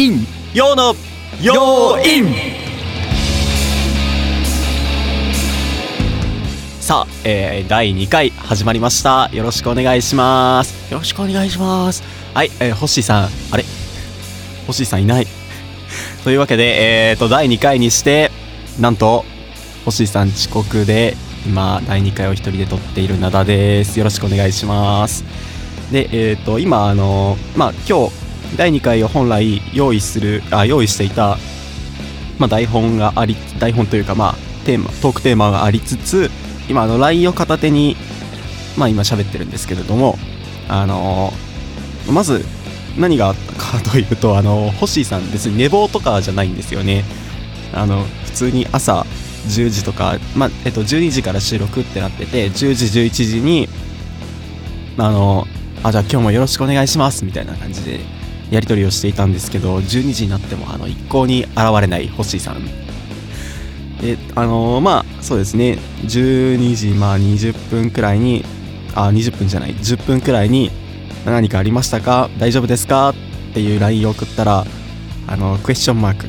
イン陽の陽インさあ、えー、第2回始まりましたよろしくお願いしますよろしくお願いしますはい、えー、ホッシーさんあれホッシーさんいないというわけでえーと第2回にしてなんとホッシーさん遅刻で今第2回を一人で撮っている灘ですよろしくお願いしますでえっ、ー、と今あのまあ今日第2回を本来用意するあ用意していた、まあ、台本があり台本というかまあテーマトークテーマがありつつ今あの LINE を片手にまあ今喋ってるんですけれどもあのまず何があったかというとあのホッシーさん別に寝坊とかじゃないんですよね。あの普通に朝10時とか、まあえっと、12時から収録ってなってて10時11時にあのあじゃあ今日もよろしくお願いしますみたいな感じでやり取りをしていたんですけど12時になってもあの一向に現れない星さん。であのー、まあそうですね。12時まあ20分くらいにあ20分じゃない。10分くらいに何かありましたか？大丈夫ですか？っていう LINE を送ったらあのクエスチョンマーク。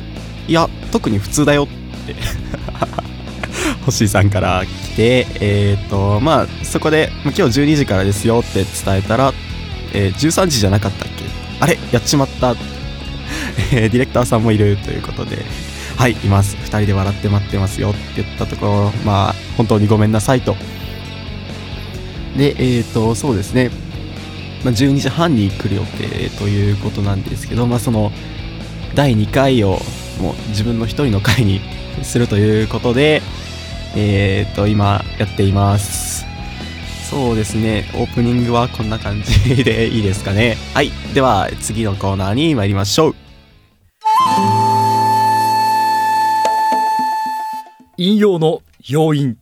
いや特に普通だよって。星さんから来てえっ、ー、とまあそこで今日12時からですよって伝えたら、えー、13時じゃなかったっけ？あれ？やっちまった えー、ディレクターさんもいるということで、はい、います。2人で笑って待ってますよって言ったところ、まあ、本当にごめんなさいと。で、えっ、ー、と、そうですね、まあ、12時半に来る予定ということなんですけど、まあ、その、第2回をもう自分の1人の回にするということで、えっ、ー、と、今やっています。そうですね、オープニングはこんな感じでいいですかね。はい、では次のコーナーに参りましょう。引用の要因。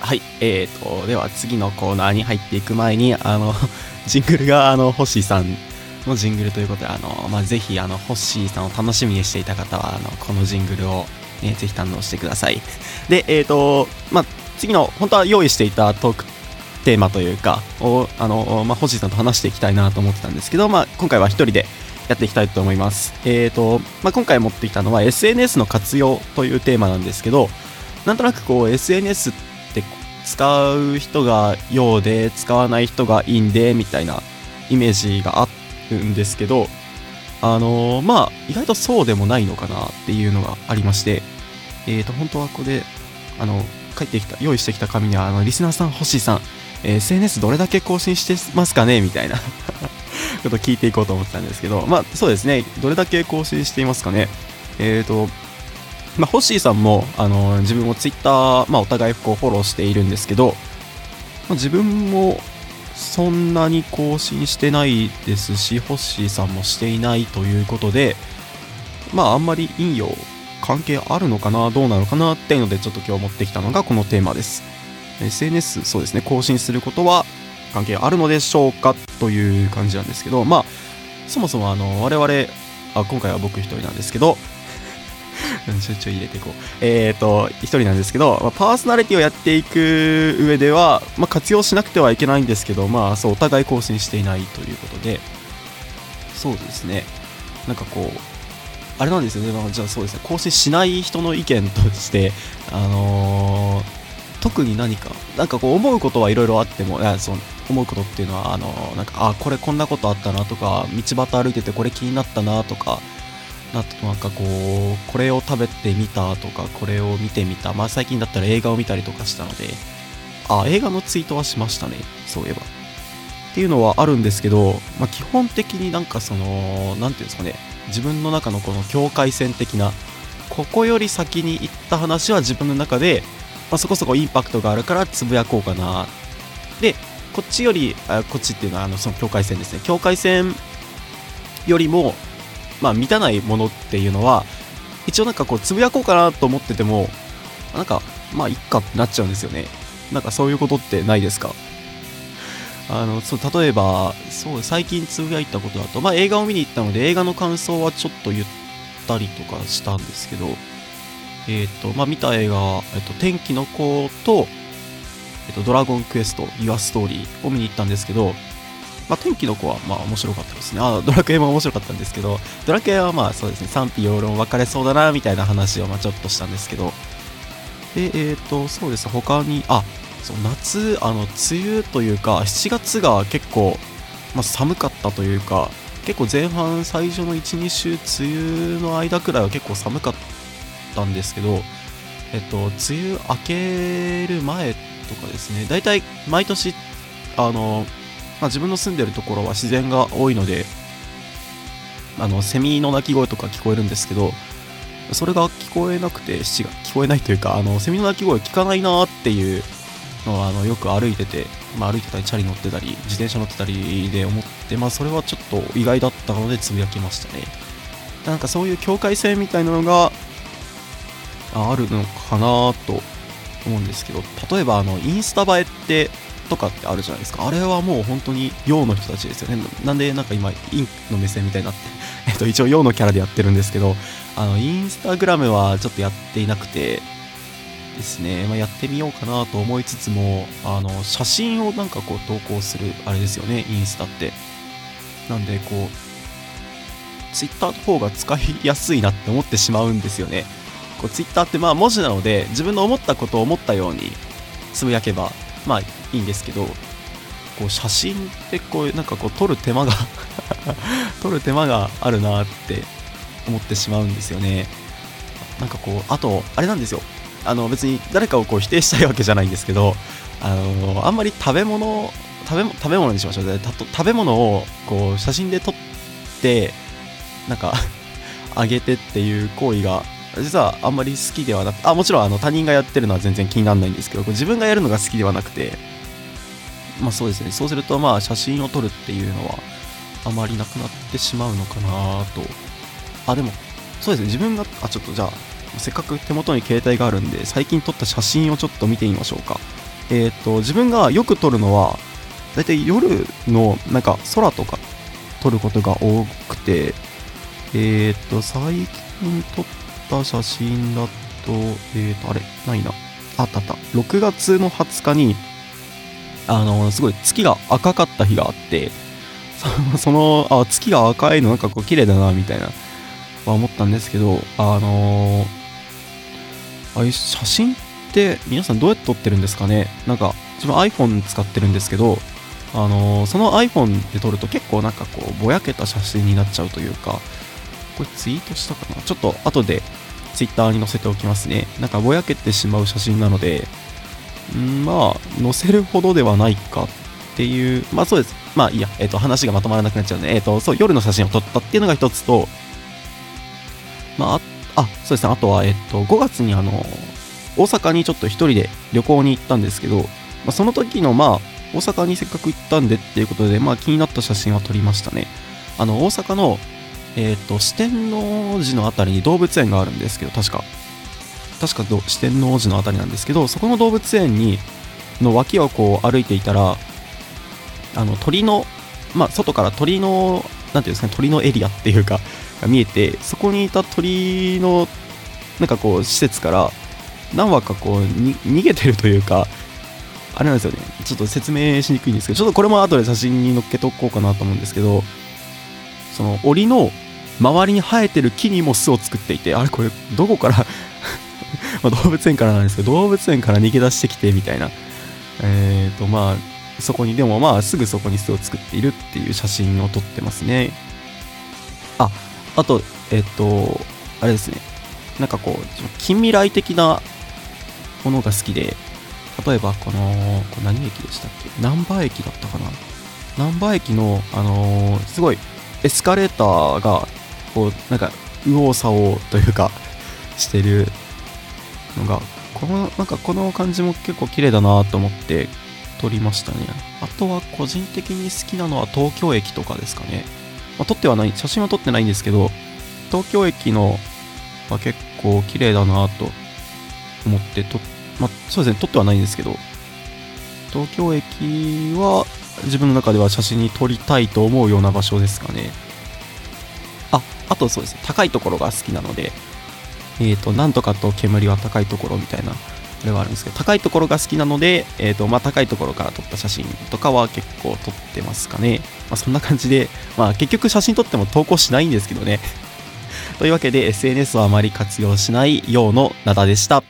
はい、えーと、では次のコーナーに入っていく前に、あの、ジングルが、あの、ホッシーさんのジングルということで、あの、まあ、ぜひ、あの、ホッシーさんを楽しみにしていた方は、あの、このジングルを、ね、ぜひ堪能してください。で、えーと、まあ、次の本当は用意していたトークテーマというかをあの、まあ、星さんと話していきたいなと思ってたんですけど、まあ、今回は一人でやっていきたいと思います。えーとまあ、今回持ってきたのは SNS の活用というテーマなんですけどなんとなくこう SNS って使う人がようで使わない人がいいんでみたいなイメージがあるんですけどあのー、まあ意外とそうでもないのかなっていうのがありましてえーと本当はここであの書いてきた用意してきた紙にはあのリスナーさん星さん、えー、SNS どれだけ更新してますかね？みたいな。こと聞いていこうと思ったんですけど。まあそうですね。どれだけ更新していますかね？えっ、ー、とまあ、ホッシーさんも、あの自分もツイッター、まあ、お互いこうフォローしているんですけど、まあ、自分もそんなに更新してないですし、ホッシーさんもしていないということで、まあ、あんまり引用関係あるのかなどうなのかなっていうのでちょっと今日持ってきたのがこのテーマです SNS そうですね更新することは関係あるのでしょうかという感じなんですけどまあそもそもあの我々あ今回は僕一人なんですけど ちょいちょい入れていこう。えっ、ー、と、一人なんですけど、まあ、パーソナリティをやっていく上では、まあ、活用しなくてはいけないんですけど、まあ、そう、お互い更新していないということで、そうですね。なんかこう、あれなんですよね、まあ、じゃあそうですね、更新しない人の意見として、あのー、特に何か、なんかこう思うことはいろいろあっても、その思うことっていうのは、あのー、なんか、あ、これこんなことあったなとか、道端歩いててこれ気になったなとか、ななんかこう、これを食べてみたとか、これを見てみた、まあ最近だったら映画を見たりとかしたので、あ、映画のツイートはしましたね、そういえば。っていうのはあるんですけど、まあ、基本的になんかその、なんていうんですかね、自分の中のこの境界線的なここより先に行った話は自分の中で、まあ、そこそこインパクトがあるからつぶやこうかな。でこっちよりあこっちっていうのはあのその境界線ですね。境界線よりもまあ満たないものっていうのは一応なんかこうつぶやこうかなと思っててもなんかまあいっかってなっちゃうんですよね。なんかそういうことってないですか？あのそう例えばそう最近つぶやいたことだと、まあ、映画を見に行ったので映画の感想はちょっと言ったりとかしたんですけど、えっ、ー、とまあ、見た映画、えっと、天気の子と、えっと、ドラゴンクエスト、ユアストーリーを見に行ったんですけど、まあ、天気の子はまあ面白かったですね。あドラクエも面白かったんですけど、ドラクエはまあそうですね、賛否両論分かれそうだな、みたいな話をまあちょっとしたんですけど、で、えっ、と、そうです、他に、あ、そう夏、あの、梅雨というか、7月が結構、まあ、寒かったというか、結構前半最初の1、2週、梅雨の間くらいは結構寒かったんですけど、えっと、梅雨明ける前とかですね、大体毎年、あの、まあ、自分の住んでるところは自然が多いので、あの、セミの鳴き声とか聞こえるんですけど、それが聞こえなくて、聞こえないというか、あの、セミの鳴き声聞かないなっていうの、あの、よく歩いてて、まあ、歩いてたり、チャリ乗ってたり、自転車乗ってたりで思って、まあ、それはちょっと意外だったので、つぶやきましたね。なんかそういう境界線みたいなのが、あるのかなと思うんですけど、例えば、あの、インスタ映えって、とかってあるじゃないですか。あれはもう本当に陽の人たちですよね。なんでなんか今、陰の目線みたいになって、えっと、一応陽のキャラでやってるんですけど、あの、インスタグラムはちょっとやっていなくて、ですね、まあ、やってみようかなと思いつつも、あの、写真をなんかこう投稿する、あれですよね、インスタって。なんで、こう、ツイッターの方が使いやすいなって思ってしまうんですよね。こう、ツイッターってまあ文字なので、自分の思ったことを思ったようにつぶやけば、まあいいんですけど、こう、写真ってこう、なんかこう、撮る手間が 撮る手間があるなって思ってしまうんですよね。なんかこう、あと、あれなんですよ。あの別に誰かをこう否定したいわけじゃないんですけど、あのあんまり食べ物食べ食べ物にしましょう。食べ物をこう写真で撮ってなんか あげてっていう行為が実はあんまり好きではなくあもちろんあの他人がやってるのは全然気にならないんですけど自分がやるのが好きではなくてまあそうですね。そうするとまあ写真を撮るっていうのはあまりなくなってしまうのかなと。あでもそうですね。自分があちょっとじゃあせっかく手元に携帯があるんで、最近撮った写真をちょっと見てみましょうか。えっ、と、自分がよく撮るのは、だいたい夜のなんか空とか撮ることが多くて、えっ、と、最近撮った写真だと、えっ、と、あれ、ないな。あったあった。6月の20日に、あの、すごい月が赤かった日があって、その、あ、月が赤いのなんかこう綺麗だな、みたいな、は思ったんですけど、あのーああいう写真って皆さんどうやって撮ってるんですかね？なんか自分 iPhone 使ってるんですけどあのー、その iPhone で撮ると結構なんかこうぼやけた写真になっちゃうというかこれツイートしたかな？ちょっと後で Twitter に載せておきますね。なんかぼやけてしまう写真なのでんまあ載せるほどではないかっていうまあそうです。まあいいや、えっ、ー、と話がまとまらなくなっちゃうんで、えっ、ー、とそう夜の写真を撮ったっていうのが一つとまあああ、そうですね。あとは、えっと、5月にあの、大阪にちょっと一人で旅行に行ったんですけど、まあ、その時の、まあ、大阪にせっかく行ったんでっていうことで、まあ、気になった写真は撮りましたね。あの、大阪の、えっ、と、四天王寺のあたりに動物園があるんですけど、確か。確か四天王寺のあたりなんですけど、そこの動物園に、の脇をこう歩いていたら、あの、鳥の、まあ、外から鳥の、なんていうんですかね、鳥のエリアっていうか、が見えてそこにいた鳥のなんかこう施設から何羽かこう逃げてるというかあれなんですよね。ちょっと説明しにくいんですけどちょっとこれも後で写真に載っけとこうかなと思うんですけどその檻の周りに生えてる木にも巣を作っていてあれこれどこから ま動物園からなんですけど動物園から逃げ出してきてみたいな。えっ、ー、とまあそこにでもまあすぐそこに巣を作っているっていう写真を撮ってますね。あと、えっと、あれですね。なんかこう、近未来的なものが好きで、例えばこの、こ何駅でしたっけ？難波駅だったかな？難波駅の、あのー、すごいエスカレーターが、こう、なんか、右往左往というか、してるのが、この、なんかこの感じも結構綺麗だなと思って撮りましたね。あとは個人的に好きなのは東京駅とかですかね。まあ、撮ってはない、写真は撮ってないんですけど、東京駅の、まあ、結構綺麗だなと思ってと、まあ、そうですね、撮ってはないんですけど、東京駅は自分の中では写真に撮りたいと思うような場所ですかね。あ、あとそうですね、高いところが好きなので、えっ、ー、と、なんとかと煙は高いところみたいなあれはあるんですけど、高いところが好きなので、えっ、と、まあ、高いところから撮った写真とかは結構撮ってますかね。まあ、そんな感じで、まあ、結局写真撮っても投稿しないんですけどね。というわけで、SNS をあまり活用しないようの灘でした。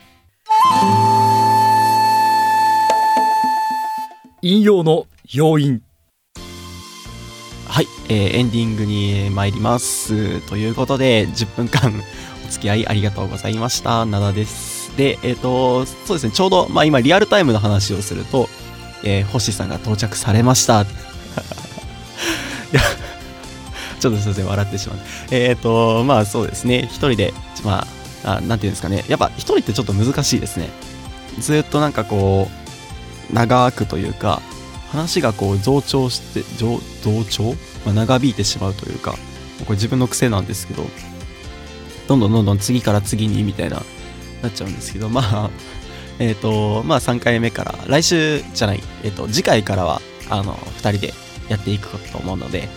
引用の要因はい、えーエンディングに参ります。ということで、10分間お付き合いありがとうございました。灘です。で、えっ、と、そうですね、ちょうど、まあ今リアルタイムの話をすると、えー星さんが到着されました。いや、ちょっとすいません、笑ってしまう。えっ、と、まあそうですね、一人で、まあ、あなんていうんですかね、やっぱ一人ってちょっと難しいですね。ずっとなんかこう、長くというか、話がこう増長して増増長、まあ、長引いてしまうというかこれ自分の癖なんですけどどんどんどんどん次から次にみたいななっちゃうんですけどまあ えっ、とまあ3回目から来週じゃないえっ、と次回からはあの2人でやっていくことと思うので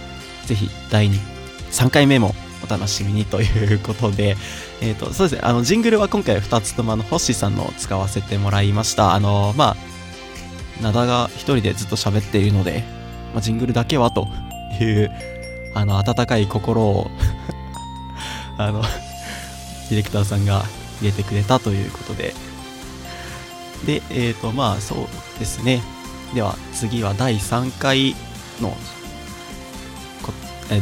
ぜひ第2 3回目もお楽しみにということで、えっ、と、そうですね、あの、ジングルは今回2つともあの、ホッシーさんの使わせてもらいました。あの、まあ、灘が一人でずっと喋っているので、まあ、ジングルだけはという、あの、温かい心を、あの、ディレクターさんが入れてくれたということで、で、えっ、と、まあ、そうですね。では、次は第3回の、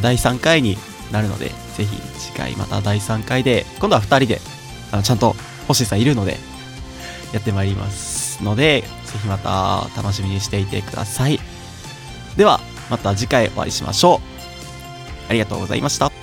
第3回になるので、ぜひ次回また第3回で、今度は2人で、あのちゃんと星さんいるので、やってまいりますので、ぜひまた楽しみにしていてください。では、また次回お会いしましょう。ありがとうございました。